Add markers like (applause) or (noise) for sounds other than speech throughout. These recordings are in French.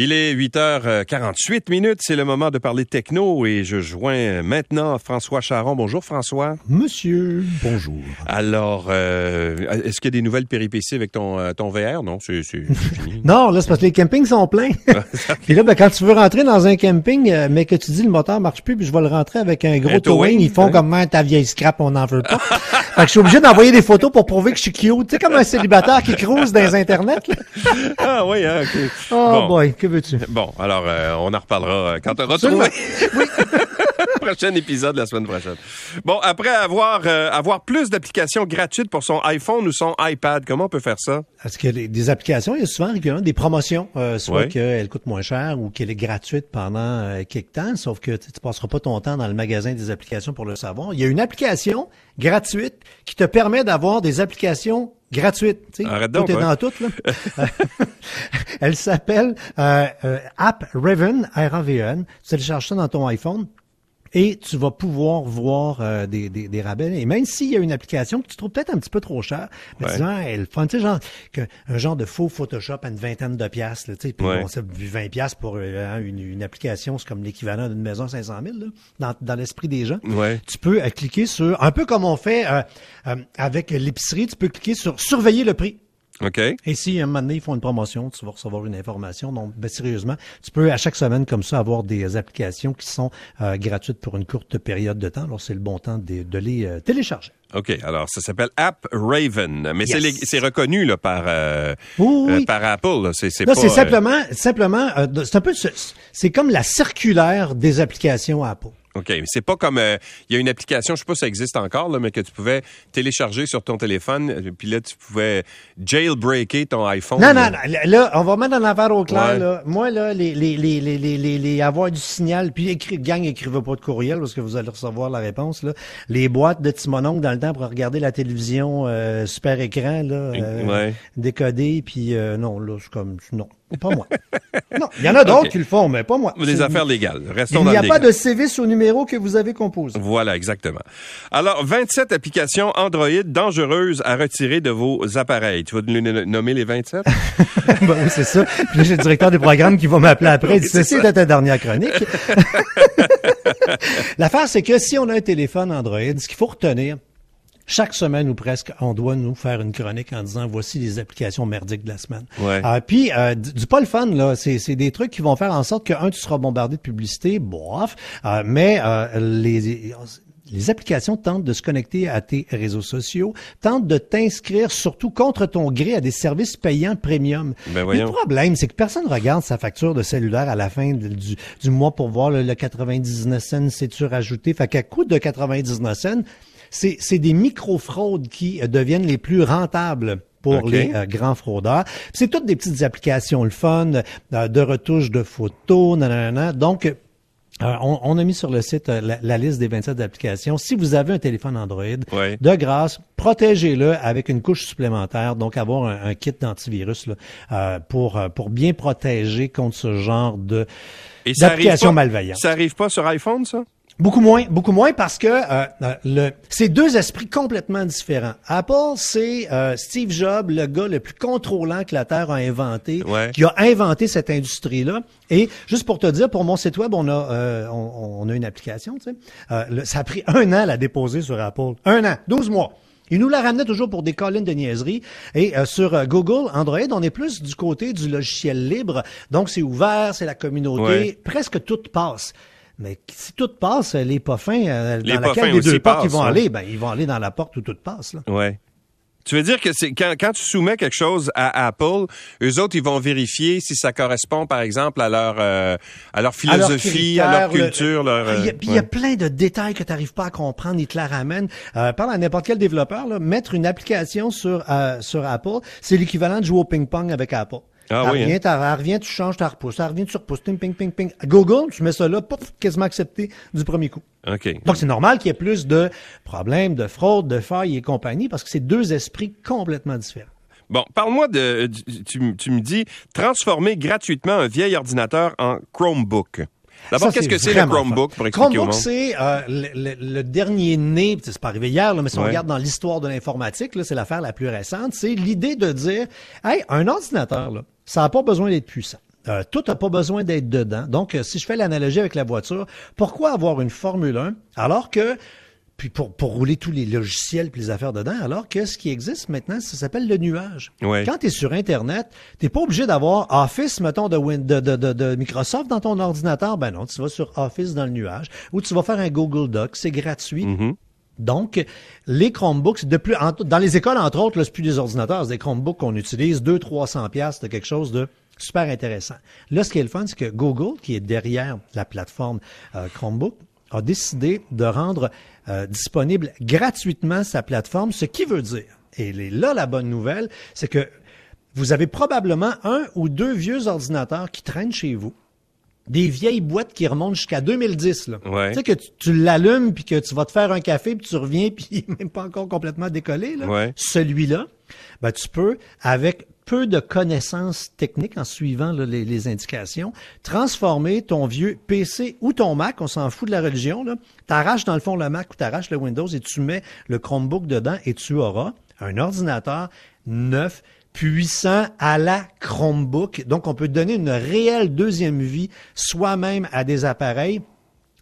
Il est 8h48 minutes, c'est le moment de parler techno et je joins maintenant François Charon. Bonjour François. Monsieur, bonjour. Alors, euh, est-ce qu'il y a des nouvelles péripéties avec ton, euh, ton VR? Non, c'est (laughs) fini. non, là, c'est parce que les campings sont pleins. (laughs) puis là, ben, quand tu veux rentrer dans un camping, euh, mais que tu dis le moteur marche plus, puis je vais le rentrer avec un gros towing, ils font hein? comme ta vieille scrap, on n'en veut pas. (laughs) fait que je suis obligé d'envoyer des photos pour prouver que je suis cute. Tu sais, comme un célibataire qui cruise dans les internets. ah oui, hein, OK. Oh boy, que veux-tu? Bon, alors, euh, on en reparlera euh, quand tu auras trouvé. oui. Prochain épisode la semaine prochaine. Bon, après avoir, euh, avoir plus d'applications gratuites pour son iPhone ou son iPad, comment on peut faire ça? Parce que des applications, il y a souvent des promotions, soit qu'elles coûtent moins cher ou qu'elle est gratuite pendant quelques temps, sauf que tu ne passeras pas ton temps dans le magasin des applications pour le savoir. Il y a une application gratuite qui te permet d'avoir des applications gratuite. Tu sais, Arrête donc, est dans tout. Là. (laughs) Elle s'appelle euh, euh, App Raven, R-A-V-N. Tu télécharges ça dans ton iPhone et tu vas pouvoir voir euh, des, des, des, rabais. Et même s'il y a une application que tu trouves peut-être un petit peu trop cher, mais ouais. disant, elle fun, tu sais, genre, que, un genre de faux Photoshop à une vingtaine de piastres, tu sais, puis ouais. bon, 20 piastres pour euh, une, une, application, c'est comme l'équivalent d'une maison 500 000, là, dans, dans l'esprit des gens. Ouais. Tu peux euh, cliquer sur, un peu comme on fait avec l'épicerie, tu peux cliquer sur surveiller le prix. OK. Et si un moment donné, ils font une promotion, tu vas recevoir une information. Donc, ben, sérieusement, tu peux à chaque semaine comme ça avoir des applications qui sont euh, gratuites pour une courte période de temps. Alors, c'est le bon temps de, de les euh, télécharger. OK. Alors, ça s'appelle App Raven. Mais Yes. c'est reconnu là, par, euh, Oui, oui. euh, par Apple. C'est c'est Non, pas, c'est euh, simplement, simplement, euh, c'est un peu, ce- c'est comme la circulaire des applications Apple. OK. Mais c'est pas comme. euh, Il y a une application, je sais pas si ça existe encore, là, mais que tu pouvais télécharger sur ton téléphone. euh, Puis là, tu pouvais jailbreaker ton iPhone. Non, non, là. non, là, on va mettre dans l'affaire au clair, Ouais. là. Moi, là, les, les, les, les, les, les, les avoir du signal, puis écrit, gang, écrivez pas de courriel parce que vous allez recevoir la réponse, là. Les boîtes de Timononcle dans le temps pour regarder la télévision, euh, super écran, là, euh, Ouais. décodé, puis euh, non, là, c'est comme, non, pas moi. non, il y en a d'autres qui le font, mais pas moi. Des affaires légales. Restons Il dans n'y a pas de CV au numéro que vous avez composé. Voilà, exactement. Alors, 27 applications Android dangereuses à retirer de vos appareils. Tu vas nous nommer les 27? (laughs) ben oui, c'est ça. Puis là, j'ai le directeur des programmes qui va m'appeler après. Il dit, c'est ceci ça. était ta dernière chronique. (laughs) L'affaire, c'est que si on a un téléphone Android, ce qu'il faut retenir, chaque semaine ou presque, on doit nous faire une chronique en disant voici les applications merdiques de la semaine. Ouais. Euh, puis euh, du, pas le fun là, c'est c'est des trucs qui vont faire en sorte que un tu seras bombardé de publicité, bof, euh, mais euh, les les applications tentent de se connecter à tes réseaux sociaux, tentent de t'inscrire surtout contre ton gré à des services payants premium. Ben le problème, c'est que personne regarde sa facture de cellulaire à la fin de- du, du mois pour voir le, le 99 cents, c'est-tu rajouté? Fait qu'à coût de 99 cents, c'est c'est des micro-fraudes qui euh, deviennent les plus rentables pour les euh, grands fraudeurs. C'est toutes des petites applications, le fun, euh, de retouche de photos, nanana. Donc, euh, on, on a mis sur le site euh, la, la liste des 27 applications. Si vous avez un téléphone Android, Ouais. de grâce, protégez-le avec une couche supplémentaire, donc avoir un, un kit d'antivirus là, euh, pour pour bien protéger contre ce genre de d'applications malveillantes. Ça arrive pas sur iPhone, ça? Beaucoup moins, beaucoup moins parce que euh, euh, le, c'est deux esprits complètement différents. Apple, c'est euh, Steve Jobs, le gars le plus contrôlant que la Terre a inventé, Ouais. qui a inventé cette industrie-là. Et juste pour te dire, pour mon site web, on a euh, on, on a une application. Tu sais. Euh, le- ça a pris un an à la déposer sur Apple. Un an, 12 mois. Il nous la ramenait toujours pour des collines de niaiseries. Et euh, sur euh, Google, Android, on est plus du côté du logiciel libre. Donc, c'est ouvert, c'est la communauté. Ouais. Presque tout passe. Mais si tout passe, les pas fins, euh, Les dans laquelle aussi deux portes ils vont aller, ben, ils vont aller dans la porte où tout passe. Là. Ouais. Tu veux dire que c'est quand, quand tu soumets quelque chose à Apple, eux autres, ils vont vérifier si ça correspond, par exemple, à leur, euh, à leur philosophie, à, leur culture, leur. Il y a, euh, puis il y a ouais. plein de détails que tu n'arrives pas à comprendre, ils te la ramènent. Euh, parle à n'importe quel développeur, là, mettre une application sur, euh, sur Apple, c'est l'équivalent de jouer au ping-pong avec Apple. Ah elle oui, revient, hein? elle revient, tu changes, tu repousses. Elle revient, tu repousses. Ping, ping, ping, ping. Google, tu mets ça là, pouf, quasiment accepté du premier coup. OK. Donc, c'est normal qu'il y ait plus de problèmes, de fraude, de failles et compagnie, parce que c'est deux esprits complètement différents. Bon, parle-moi de. Tu, tu me dis transformer gratuitement un vieil ordinateur en Chromebook. D'abord, qu'est-ce que c'est le Chromebook pour expliquer Chromebook, c'est euh, le, le- le dernier né, c'est pas arrivé hier, là, mais si on regarde dans l'histoire de l'informatique, c'est l'affaire la plus récente, c'est l'idée de dire, hey, un ordinateur, là, ça n'a pas besoin d'être puissant. Euh, tout n'a pas besoin d'être dedans. Donc, euh, si je fais l'analogie avec la voiture, pourquoi avoir une Formule 1 alors que puis pour, pour rouler tous les logiciels puis les affaires dedans, alors que ce qui existe maintenant, ça s'appelle le nuage. Ouais. Quand tu es sur Internet, t'es pas obligé d'avoir Office, mettons, de, Win- de, de, de, de Microsoft dans ton ordinateur. Ben non, tu vas sur Office dans le nuage ou tu vas faire un Google Doc, c'est gratuit. Donc, les Chromebooks, de plus, dans les écoles, entre autres, c'est plus des ordinateurs, c'est des Chromebooks qu'on utilise, 200-300 pièces de quelque chose de super intéressant. Là, ce qui est le fun, c'est que Google, qui est derrière la plateforme euh, Chromebook, a décidé de rendre euh, disponible gratuitement sa plateforme, ce qui veut dire, et là, la bonne nouvelle, c'est que vous avez probablement un ou deux vieux ordinateurs qui traînent chez vous des vieilles boîtes qui remontent jusqu'à 2010. Là. Ouais. Tu sais que tu, tu l'allumes puis que tu vas te faire un café puis tu reviens (laughs) puis même pas encore complètement décollé. Là. Ouais. Celui-là, ben, tu peux, avec peu de connaissances techniques en suivant là, les, les indications, transformer ton vieux PC ou ton Mac, on s'en fout de la religion, là, t'arraches dans le fond le Mac ou t'arraches le Windows et tu mets le Chromebook dedans et tu auras un ordinateur neuf puissant à la Chromebook. Donc, on peut donner une réelle deuxième vie soi-même à des appareils.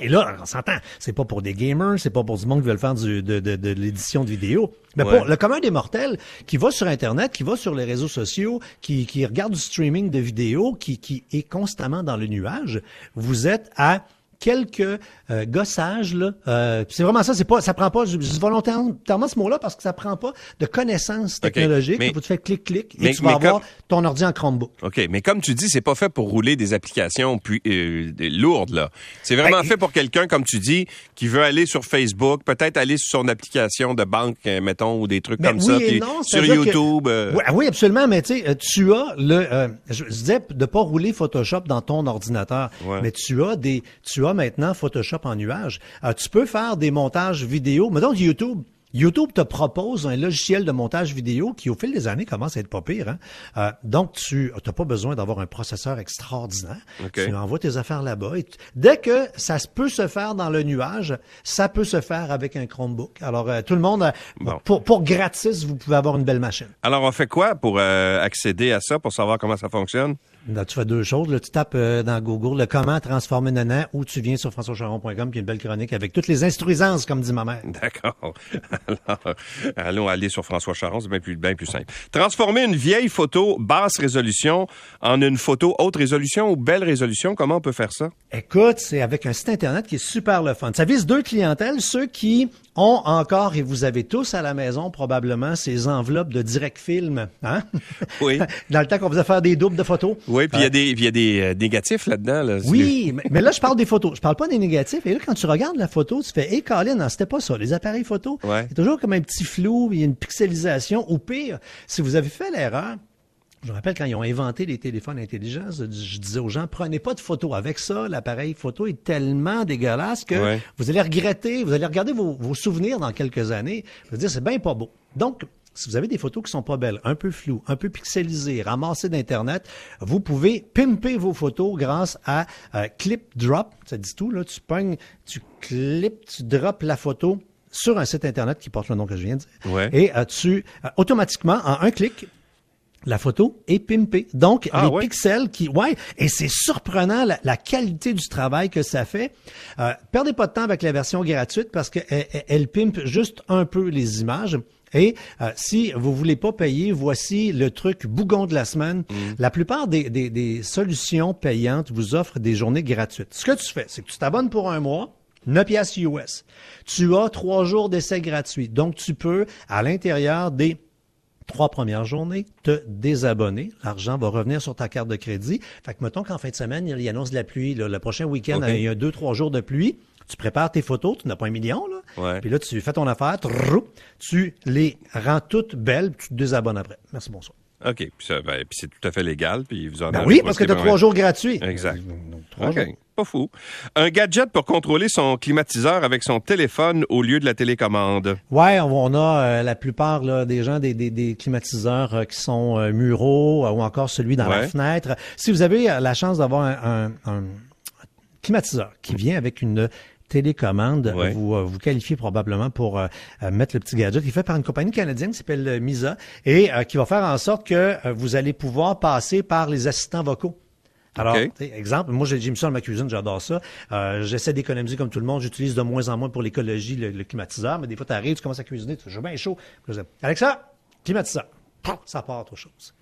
Et là, on s'entend, c'est pas pour des gamers, c'est pas pour du monde qui veut faire du, de, de, de l'édition de vidéo, mais Ouais. pour le commun des mortels qui va sur Internet, qui va sur les réseaux sociaux, qui, qui regarde du streaming de vidéos, qui, qui est constamment dans le nuage, vous êtes à quelques euh, gossages là. Euh, c'est vraiment ça. C'est pas, ça prend pas. Je dis volontairement ce mot-là parce que ça prend pas de connaissances technologiques. mais- Vous te faites clic clic et mais- tu vas mais avoir comme- ton ordi en Chromebook. OK, mais comme tu dis, c'est pas fait pour rouler des applications puis, euh, des- lourdes, là. C'est vraiment Ben, fait pour quelqu'un, comme tu dis, qui veut aller sur Facebook, peut-être aller sur son application de banque, euh, mettons, ou des trucs Ben comme oui ça, puis non, sur c'est-à-dire que- YouTube. euh, Oui, oui, absolument, mais tu sais, euh, tu as le, euh, je, je disais de pas rouler Photoshop dans ton ordinateur, Ouais. mais tu as des, tu as maintenant Photoshop en nuage. Euh, tu peux faire des montages vidéo, mettons YouTube. YouTube te propose un logiciel de montage vidéo qui, au fil des années, commence à être pas pire. Hein? Euh, donc, tu n'as pas besoin d'avoir un processeur extraordinaire. Tu envoies tes affaires là-bas. Et tu- dès que ça peut se faire dans le nuage, ça peut se faire avec un Chromebook. Alors, euh, tout le monde, euh, Bon. pour, pour gratis, vous pouvez avoir une belle machine. Alors, on fait quoi pour accéder à ça, pour savoir comment ça fonctionne? Là, tu fais deux choses. Là, tu tapes euh, dans Google le comment transformer Nana ou tu viens sur françoischaron.com puis une belle chronique avec toutes les instruisances, comme dit ma mère. D'accord. Alors, allons aller sur François Charon, c'est bien plus, bien plus simple. Transformer une vieille photo basse résolution en une photo haute résolution ou belle résolution, comment on peut faire ça? Écoute, c'est avec un site Internet qui est super le fun. Ça vise deux clientèles, ceux qui ont encore, et vous avez tous à la maison probablement, ces enveloppes de direct film. Hein? Oui. (laughs) Dans le temps qu'on faisait faire des doubles de photos. Oui, puis il y a des, y a des euh, négatifs là-dedans. Là. Oui, mais, mais là, je parle des photos. Je parle pas des négatifs. Et là, quand tu regardes la photo, tu fais, hé, Colin, non, c'était pas ça. Les appareils photo, Ouais. a toujours comme un petit flou, il y a une pixelisation. Ou pire, si vous avez fait l'erreur, je me rappelle quand ils ont inventé les téléphones intelligents, je je disais aux gens, prenez pas de photos. Avec ça, l'appareil photo est tellement dégueulasse que Ouais. vous allez regretter, vous allez regarder vos, vos souvenirs dans quelques années. Vous allez dire, c'est bien pas beau. Donc, si vous avez des photos qui sont pas belles, un peu floues, un peu pixelisées, ramassées d'Internet, vous pouvez pimper vos photos grâce à euh, Clip Drop. Ça dit tout, là. Tu pognes, tu clips, tu drops la photo sur un site Internet qui porte le nom que je viens de dire. Ouais. Et euh, tu, euh, automatiquement, en un clic, la photo est pimpée. Donc, Ah, les ouais? pixels qui... Ouais, et c'est surprenant la, la qualité du travail que ça fait. Euh, perdez pas de temps avec la version gratuite parce qu'elle elle, elle pimpe juste un peu les images. Et euh, si vous voulez pas payer, voici le truc bougon de la semaine. La plupart des, des, des solutions payantes vous offrent des journées gratuites. Ce que tu fais, c'est que tu t'abonnes pour un mois, 9 piastres US. Tu as trois jours d'essai gratuit. Donc, tu peux, à l'intérieur des trois premières journées, te désabonner. L'argent va revenir sur ta carte de crédit. Fait que, mettons qu'en fin de semaine, il annonce de la pluie. là. le prochain week-end, il y a deux, trois jours de pluie. Tu prépares tes photos, tu n'as pas un million, là. Ouais. Puis là, tu fais ton affaire, tu les rends toutes belles, puis tu te désabonnes après. Merci, bonsoir. OK. Puis, ben, puis c'est tout à fait légal. Puis vous en Ben oui, parce que tu as trois jours gratuits. Exact. Donc, trois OK. jours. Pas fou. Un gadget pour contrôler son climatiseur avec son téléphone au lieu de la télécommande. Ouais, on a euh, la plupart là, des gens des, des, des climatiseurs euh, qui sont euh, muraux ou encore celui dans la fenêtre. Si vous avez la chance d'avoir un, un- un climatiseur qui vient avec une télécommande, Ouais. vous euh, vous qualifiez probablement pour euh, euh, mettre le petit gadget. Il est fait par une compagnie canadienne qui s'appelle Misa et euh, qui va faire en sorte que vous allez pouvoir passer par les assistants vocaux Alors, exemple, moi j'ai mis ça dans ma cuisine, j'adore ça. Euh, J'essaie d'économiser comme tout le monde. J'utilise de moins en moins pour l'écologie le, le climatiseur, mais des fois tu arrives, tu commences à cuisiner, tu fais bien chaud. Alexa, climatiseur. Ça part autre chose.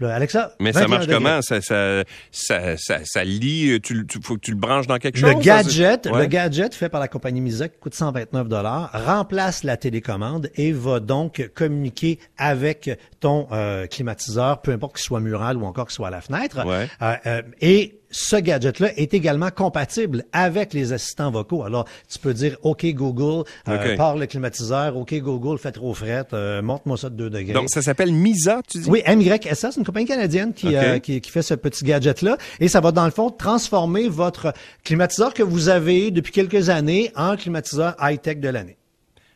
Là, Alexa, Mais ça 21 marche degrés. comment? Ça, ça, ça, ça, ça lit, tu, tu, faut que tu le branches dans quelque chose? Le ça, gadget, Ouais. le gadget fait par la compagnie Misa qui coûte 129 dollars remplace la télécommande et va donc communiquer avec ton euh, climatiseur, peu importe qu'il soit mural ou encore qu'il soit à la fenêtre. Ouais. Euh, euh, et ce gadget-là est également compatible avec les assistants vocaux. Alors, tu peux dire OK Google, euh, pars le climatiseur, OK Google, fait trop fret, euh, monte-moi ça de 2 degrés. Donc, ça s'appelle Misa, tu dis? Oui, MYSA, c'est une compagnie canadienne qui, euh, qui, qui fait ce petit gadget-là. Et ça va, dans le fond, transformer votre climatiseur que vous avez depuis quelques années en climatiseur high-tech de l'année.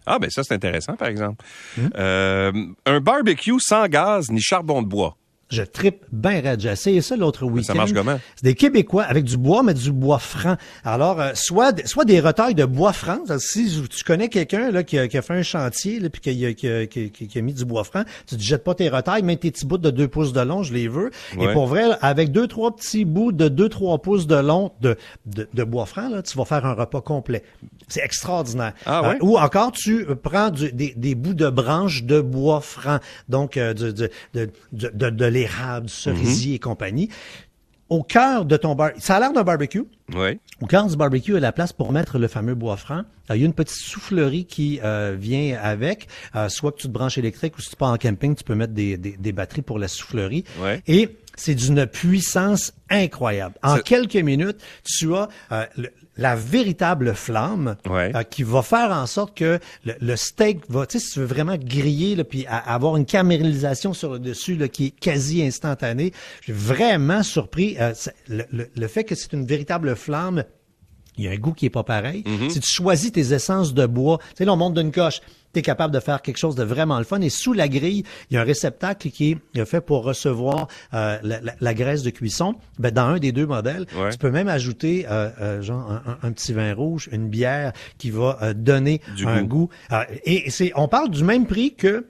Ah, ben ça, c'est intéressant, par exemple. Hmm. Euh, un barbecue sans gaz ni charbon de bois. Je tripe bien raide. Essayé ça l'autre week-end. ça marche comment? C'est des Québécois avec du bois, mais du bois franc. Alors, euh, soit, soit des retailles de bois franc. Si tu connais quelqu'un là, qui, a, qui a fait un chantier là, puis qui a, qui, a, qui a- qui a mis du bois franc, tu ne jettes pas tes retailles, mets tes petits bouts de 2 pouces de long, je les veux. Ouais. Et pour vrai, avec deux, trois petits bouts de 2-3 pouces de long de, de, de bois franc, là, tu vas faire un repas complet. C'est extraordinaire. Ah ouais? Euh, ou encore, tu euh, prends du- des, des bouts de branches de bois franc, donc euh, de, de, de l'érable, du cerisier et compagnie. Au cœur de ton bar, ça a l'air d'un barbecue. Oui. Au cœur du barbecue, il y a la place pour mettre le fameux bois franc. Euh, Il y a une petite soufflerie qui euh, vient avec. Euh, soit que tu te branches électrique ou si tu pars en camping, tu peux mettre des, des, des batteries pour la soufflerie. Ouais. Et c'est d'une puissance incroyable. En quelques minutes, tu as euh, le- la véritable flamme Ouais. euh, qui va faire en sorte que le, le steak va, tu sais, si tu veux vraiment griller, là, puis avoir une caramélisation sur le dessus là, qui est quasi instantanée, je suis vraiment surpris. euh, ça- le, le- le fait que c'est une véritable flamme, il y a un goût qui est pas pareil. Si tu choisis tes essences de bois, tu sais, là, on monte d'une coche, tu es capable de faire quelque chose de vraiment le fun. Et sous la grille, il y a un réceptacle qui est fait pour recevoir euh, la, la- la graisse de cuisson. Ben, dans un des deux modèles, Ouais. tu peux même ajouter euh, euh, genre un, un- un petit vin rouge, une bière qui va euh, donner Du un goût. Euh, et c'est, on parle du même prix que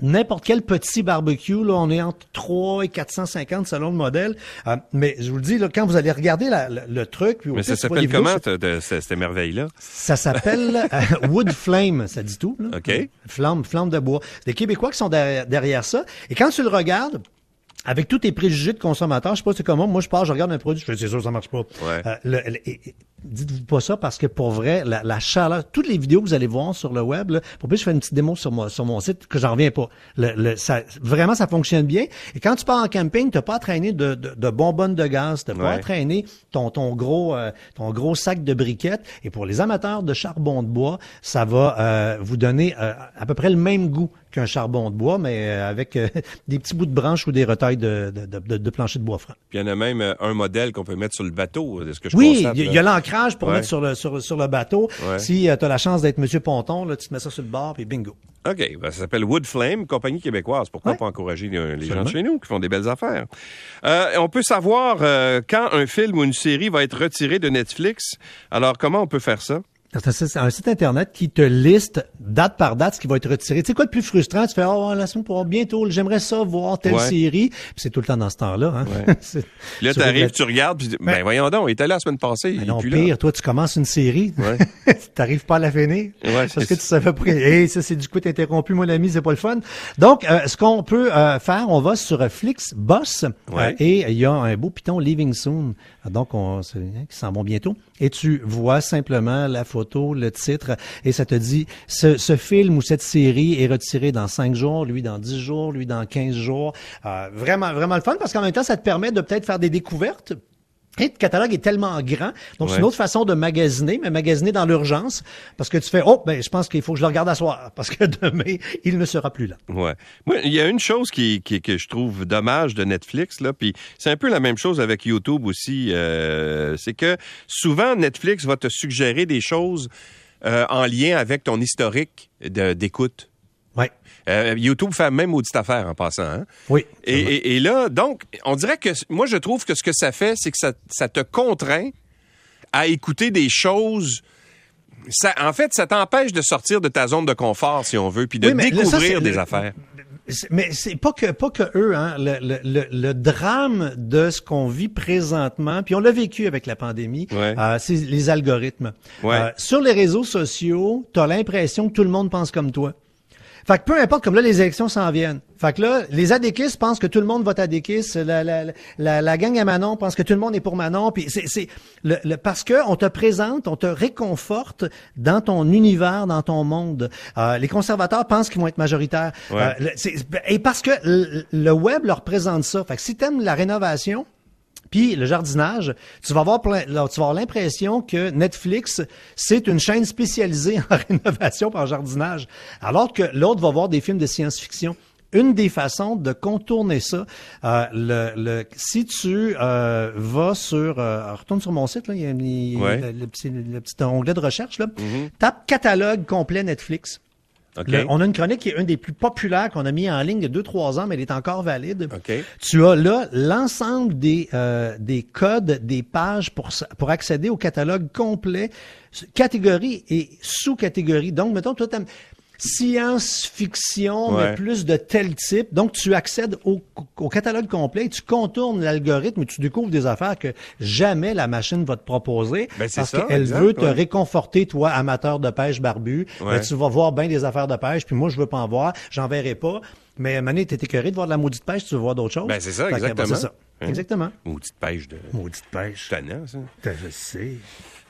n'importe quel petit barbecue, là, on est entre 3 et 450 selon le modèle. Euh, mais je vous le dis, là, quand vous allez regarder la- le, le truc, puis au Mais ça s'appelle comment, cette cette merveille-là? Ça s'appelle (laughs) euh, Wood Flame, ça dit tout. là. OK. Flamme, flamme de bois. C'est des Québécois qui sont derrière, derrière ça. Et quand tu le regardes, avec tous tes préjugés de consommateur, je sais pas c'est comment, moi je pars, je regarde un produit, je fais c'est sûr ça marche pas. Ouais. Euh, le- le- Dites-vous pas ça parce que pour vrai, la, la chaleur, toutes les vidéos que vous allez voir sur le web, là, pour plus je fais une petite démo sur mon, sur mon site que j'en reviens pas. Le, le- ça, vraiment, ça fonctionne bien. Et quand tu pars en camping, t'as pas à traîner de, de, de bonbonnes de gaz, t'as pas Ouais. à traîner ton, ton gros, euh, ton gros sac de briquettes. Et pour les amateurs de charbon de bois, ça va euh, vous donner euh, à peu près le même goût qu'un charbon de bois, mais euh, avec euh, (laughs) des petits bouts de branches ou des retailles de, de, de, plancher de bois franc. Puis il y en a même euh, un modèle qu'on peut mettre sur le bateau, de ce que je Oui, il y, a l'ancrage pour Ouais. mettre sur le, sur, sur le bateau. Ouais. Si tu as la chance d'être Monsieur Ponton, là, tu te mets ça sur le bord, puis bingo. OK. Ben, ça s'appelle Wood Flame, compagnie québécoise. Pourquoi Ouais. pas encourager les, les gens de chez nous qui font des belles affaires? Euh, on peut savoir euh, quand un film ou une série va être retiré de Netflix. Alors, comment on peut faire ça? C'est un- site Internet qui te liste date par date ce qui va être retiré. Tu sais quoi le plus frustrant? Tu fais, oh, la semaine pour bientôt, j'aimerais ça voir telle Ouais. série. Puis c'est tout le temps dans ce temps-là. Hein? Ouais. (laughs) Là, tu arrives, tu regardes, puis tu dis, ben voyons donc, il était là la semaine passée, il est non, là. pire, toi, tu commences une série. Ouais. (laughs) tu n'arrives pas à la finir. Ouais, parce que tu savais pas. Hey, ça, c'est du coup interrompu, mon ami, c'est pas le fun. Donc, euh, ce qu'on peut euh, faire, on va sur Flixbus Ouais. euh, et il y a un beau piton Living Soon. Donc, on, qui s'en vont bientôt. Et tu vois simplement la photo, le titre, et ça te dit ce, ce film ou cette série est retiré dans cinq jours, lui dans 10 jours, lui dans 15 jours. Euh, vraiment, vraiment le fun parce qu'en même temps, ça te permet de peut-être faire des découvertes. Et le catalogue est tellement grand. Donc, c'est une autre façon de magasiner, mais magasiner dans l'urgence. Parce que tu fais, oh, ben, je pense qu'il faut que je le regarde à soir. Parce que (laughs) demain, il ne sera plus là. Ouais. Moi, il y a une chose qui, qui- que je trouve dommage de Netflix, là, puis c'est un peu la même chose avec YouTube aussi. euh, c'est que souvent, Netflix va te suggérer des choses euh, en lien avec ton historique d'écoute. Ouais. Euh, YouTube fait la même maudite affaire en passant. Hein? Oui. Et, et- et là, donc, on dirait que moi, je trouve que ce que ça fait, c'est que ça, ça te contraint à écouter des choses ça, en fait, ça t'empêche de sortir de ta zone de confort, si on veut, puis de Oui, mais là, ça, découvrir des le- affaires. Mais c'est pas que pas que eux, hein. Le, le, le, le drame de ce qu'on vit présentement, puis on l'a vécu avec la pandémie, Ouais. euh, c'est les algorithmes. Ouais. Euh, sur les réseaux sociaux, tu as l'impression que tout le monde pense comme toi. Fait que peu importe, comme là, les élections s'en viennent. Fait que là, les adéquistes pensent que tout le monde vote adéquiste. La, la, la, la gang à Manon pense que tout le monde est pour Manon. Puis c'est, c'est le, le- parce que on te présente, on te réconforte dans ton univers, dans ton monde. Euh, les conservateurs pensent qu'ils vont être majoritaires. Ouais. Euh, le- et parce que le, le web leur présente ça. Fait que si t'aimes la rénovation, puis le jardinage, tu vas avoir plein, là, tu vas avoir l'impression que Netflix, c'est une chaîne spécialisée (laughs) en rénovation par jardinage, alors que l'autre va voir des films de science-fiction. Une des façons de contourner ça, euh, le, le, si tu euh, vas sur, euh, retourne sur mon site, là, il y a, il Ouais. le, le petit, le petit onglet de recherche, là, tape catalogue complet Netflix. Le- on a une chronique qui est une des plus populaires qu'on a mis en ligne il y a deux, trois ans, mais elle est encore valide. Tu as là l'ensemble des, euh, des codes, des pages pour, accéder au catalogue complet, catégorie et sous-catégorie. Donc, mettons, toi, science-fiction, Ouais. mais plus de tel type. Donc, tu accèdes au, au catalogue complet, et tu contournes l'algorithme et tu découvres des affaires que jamais la machine va te proposer. Ben, parce qu'elle veut te ouais. réconforter, toi, amateur de pêche barbu. Ouais. Ben, tu vas voir bien des affaires de pêche, puis moi, je veux pas en voir, j'en verrai pas. Mais Mané, t'es écœuré de voir de la maudite pêche, tu veux voir d'autres choses. Ben, c'est ça, que, ben, exactement. c'est ça. Hein? Exactement. Maudite pêche de Maudite pêche. tannant, ça. Je sais.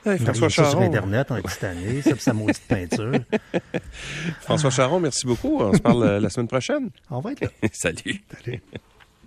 Hey, François ça sur Charon. Internet en petite année, ça, sa maudite peinture. (laughs) François Charon, merci beaucoup. On se parle euh, la semaine prochaine. On va être là. (laughs) Salut. Allez.